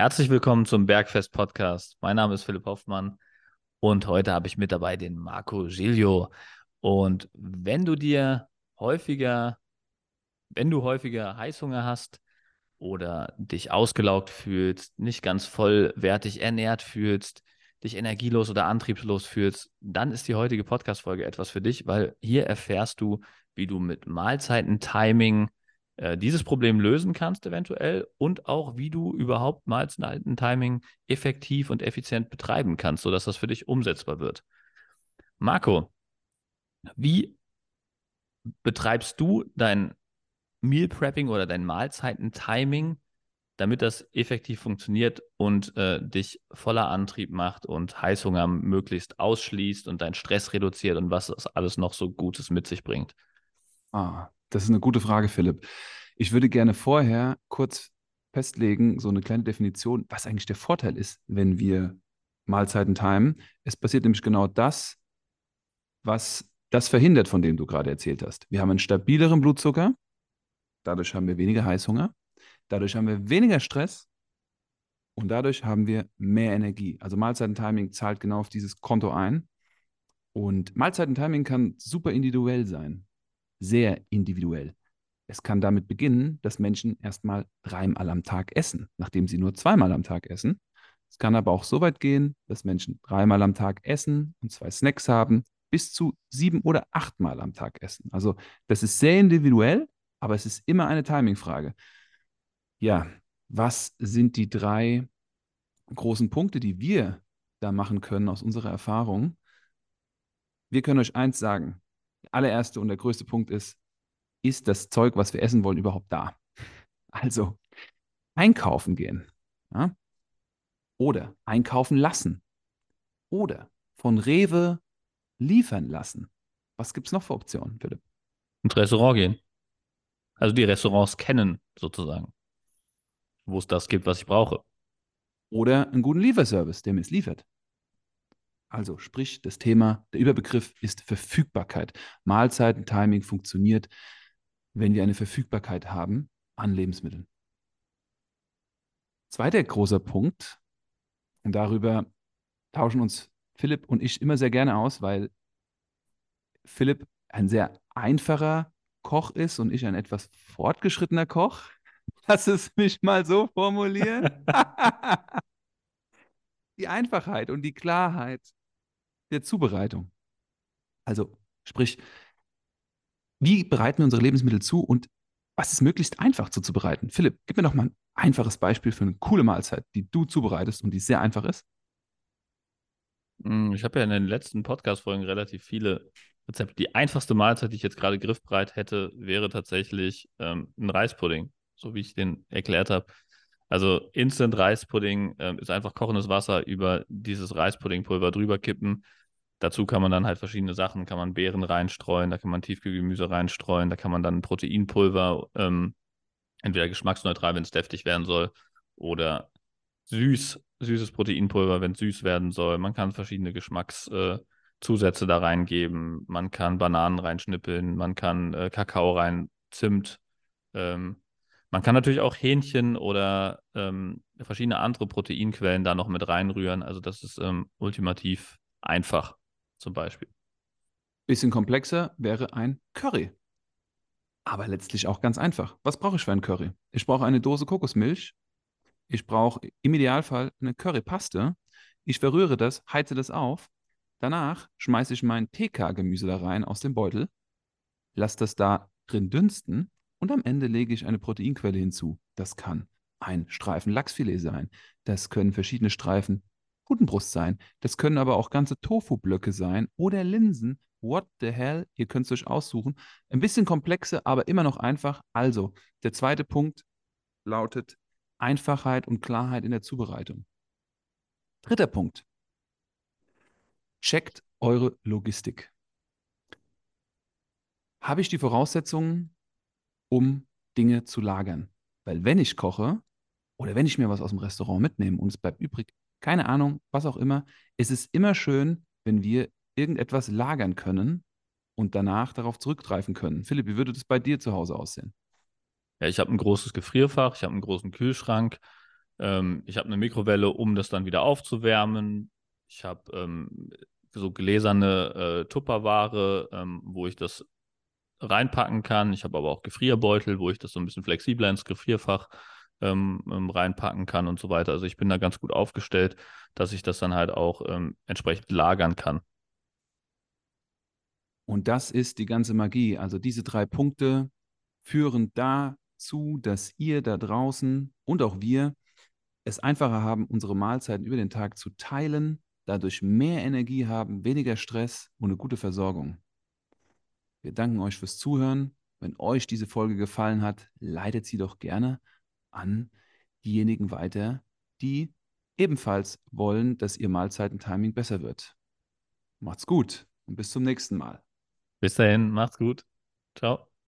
Herzlich willkommen zum Bergfest Podcast. Mein Name ist Philipp Hoffmann und heute habe ich mit dabei den Marco Giglio. Und wenn du dir häufiger, wenn du häufiger Heißhunger hast oder dich ausgelaugt fühlst, nicht ganz vollwertig ernährt fühlst, dich energielos oder antriebslos fühlst, dann ist die heutige Podcast-Folge etwas für dich, weil hier erfährst du, wie du mit Mahlzeiten-Timing äh, dieses Problem lösen kannst eventuell und auch, wie du überhaupt Mahlzeiten-Timing effektiv und effizient betreiben kannst, sodass das für dich umsetzbar wird. Marco, wie betreibst du dein Meal Prepping oder dein Mahlzeiten-Timing, damit das effektiv funktioniert und äh, dich voller Antrieb macht und Heißhunger möglichst ausschließt und deinen Stress reduziert und was das alles noch so Gutes mit sich bringt? Ah, das ist eine gute Frage, Philipp. Ich würde gerne vorher kurz festlegen, so eine kleine Definition, was eigentlich der Vorteil ist, wenn wir Mahlzeiten timen. Es passiert nämlich genau das, was das verhindert, von dem du gerade erzählt hast. Wir haben einen stabileren Blutzucker, dadurch haben wir weniger Heißhunger, dadurch haben wir weniger Stress und dadurch haben wir mehr Energie. Also Mahlzeitentiming zahlt genau auf dieses Konto ein. Und Mahlzeitentiming kann super individuell sein, sehr individuell. Es kann damit beginnen, dass Menschen erstmal dreimal am Tag essen, nachdem sie nur zweimal am Tag essen. Es kann aber auch so weit gehen, dass Menschen dreimal am Tag essen und zwei Snacks haben, bis zu sieben oder achtmal am Tag essen. Also das ist sehr individuell, aber es ist immer eine Timing-Frage. Ja, was sind die drei großen Punkte, die wir da machen können aus unserer Erfahrung? Wir können euch eins sagen. Der allererste und der größte Punkt ist, ist das Zeug, was wir essen wollen, überhaupt da? Also einkaufen gehen. Ja? Oder einkaufen lassen. Oder von Rewe liefern lassen. Was gibt es noch für Optionen, Philipp? Ins Restaurant gehen. Also die Restaurants kennen sozusagen, wo es das gibt, was ich brauche. Oder einen guten Lieferservice, der mir es liefert. Also sprich, das Thema, der Überbegriff ist Verfügbarkeit. Mahlzeiten-Timing funktioniert, wenn wir eine Verfügbarkeit haben an Lebensmitteln. Zweiter großer Punkt, und darüber tauschen uns Philipp und ich immer sehr gerne aus, weil Philipp ein sehr einfacher Koch ist und ich ein etwas fortgeschrittener Koch. Lass es mich mal so formulieren. die Einfachheit und die Klarheit der Zubereitung. Also sprich, wie bereiten wir unsere Lebensmittel zu und was ist möglichst einfach zuzubereiten? Philipp, gib mir doch mal ein einfaches Beispiel für eine coole Mahlzeit, die du zubereitest und die sehr einfach ist. Hm, ich habe ja in den letzten Podcast-Folgen relativ viele Rezepte. Die einfachste Mahlzeit, die ich jetzt gerade griffbereit hätte, wäre tatsächlich ähm, ein Reispudding, so wie ich den erklärt habe. Also Instant Reispudding ähm, ist einfach kochendes Wasser über dieses Reispuddingpulver drüber kippen. Dazu kann man dann halt verschiedene Sachen, kann man Beeren reinstreuen, da kann man Tiefkühlgemüse reinstreuen, da kann man dann Proteinpulver, ähm, entweder geschmacksneutral, wenn es deftig werden soll, oder süß, süßes Proteinpulver, wenn es süß werden soll. Man kann verschiedene Geschmackszusätze äh, da reingeben. Man kann Bananen reinschnippeln, man kann äh, Kakao rein, Zimt. Ähm, man kann natürlich auch Hähnchen oder ähm, verschiedene andere Proteinquellen da noch mit reinrühren. Also das ist ähm, ultimativ einfach zum Beispiel. Bisschen komplexer wäre ein Curry. Aber letztlich auch ganz einfach. Was brauche ich für ein Curry? Ich brauche eine Dose Kokosmilch, ich brauche im Idealfall eine Currypaste. Ich verrühre das, heize das auf. Danach schmeiße ich mein TK-Gemüse da rein aus dem Beutel, lasse das da drin dünsten und am Ende lege ich eine Proteinquelle hinzu. Das kann ein Streifen Lachsfilet sein. Das können verschiedene Streifen Putenbrust sein. Das können aber auch ganze Tofu-Blöcke sein oder Linsen. What the hell? Ihr könnt es euch aussuchen. Ein bisschen komplexer, aber immer noch einfach. Also, der zweite Punkt lautet Einfachheit und Klarheit in der Zubereitung. Dritter Punkt. Checkt eure Logistik. Habe ich die Voraussetzungen, um Dinge zu lagern? Weil wenn ich koche oder wenn ich mir was aus dem Restaurant mitnehme und es bleibt übrig, keine Ahnung, was auch immer, es ist immer schön, wenn wir irgendetwas lagern können und danach darauf zurückgreifen können. Philipp, wie würde das bei dir zu Hause aussehen? Ja, ich habe ein großes Gefrierfach, ich habe einen großen Kühlschrank. Ähm, ich habe eine Mikrowelle, um das dann wieder aufzuwärmen. Ich habe ähm, so gläserne äh, Tupperware, ähm, wo ich das reinpacken kann. Ich habe aber auch Gefrierbeutel, wo ich das so ein bisschen flexibler ins Gefrierfach ähm, ähm, reinpacken kann und so weiter. Also ich bin da ganz gut aufgestellt, dass ich das dann halt auch ähm, entsprechend lagern kann. Und das ist die ganze Magie. Also diese drei Punkte führen dazu, dass ihr da draußen und auch wir es einfacher haben, unsere Mahlzeiten über den Tag zu teilen, dadurch mehr Energie haben, weniger Stress und eine gute Versorgung. Wir danken euch fürs Zuhören. Wenn euch diese Folge gefallen hat, leitet sie doch gerne an diejenigen weiter, die ebenfalls wollen, dass ihr Mahlzeitentiming besser wird. Macht's gut und bis zum nächsten Mal. Bis dahin, macht's gut. Ciao.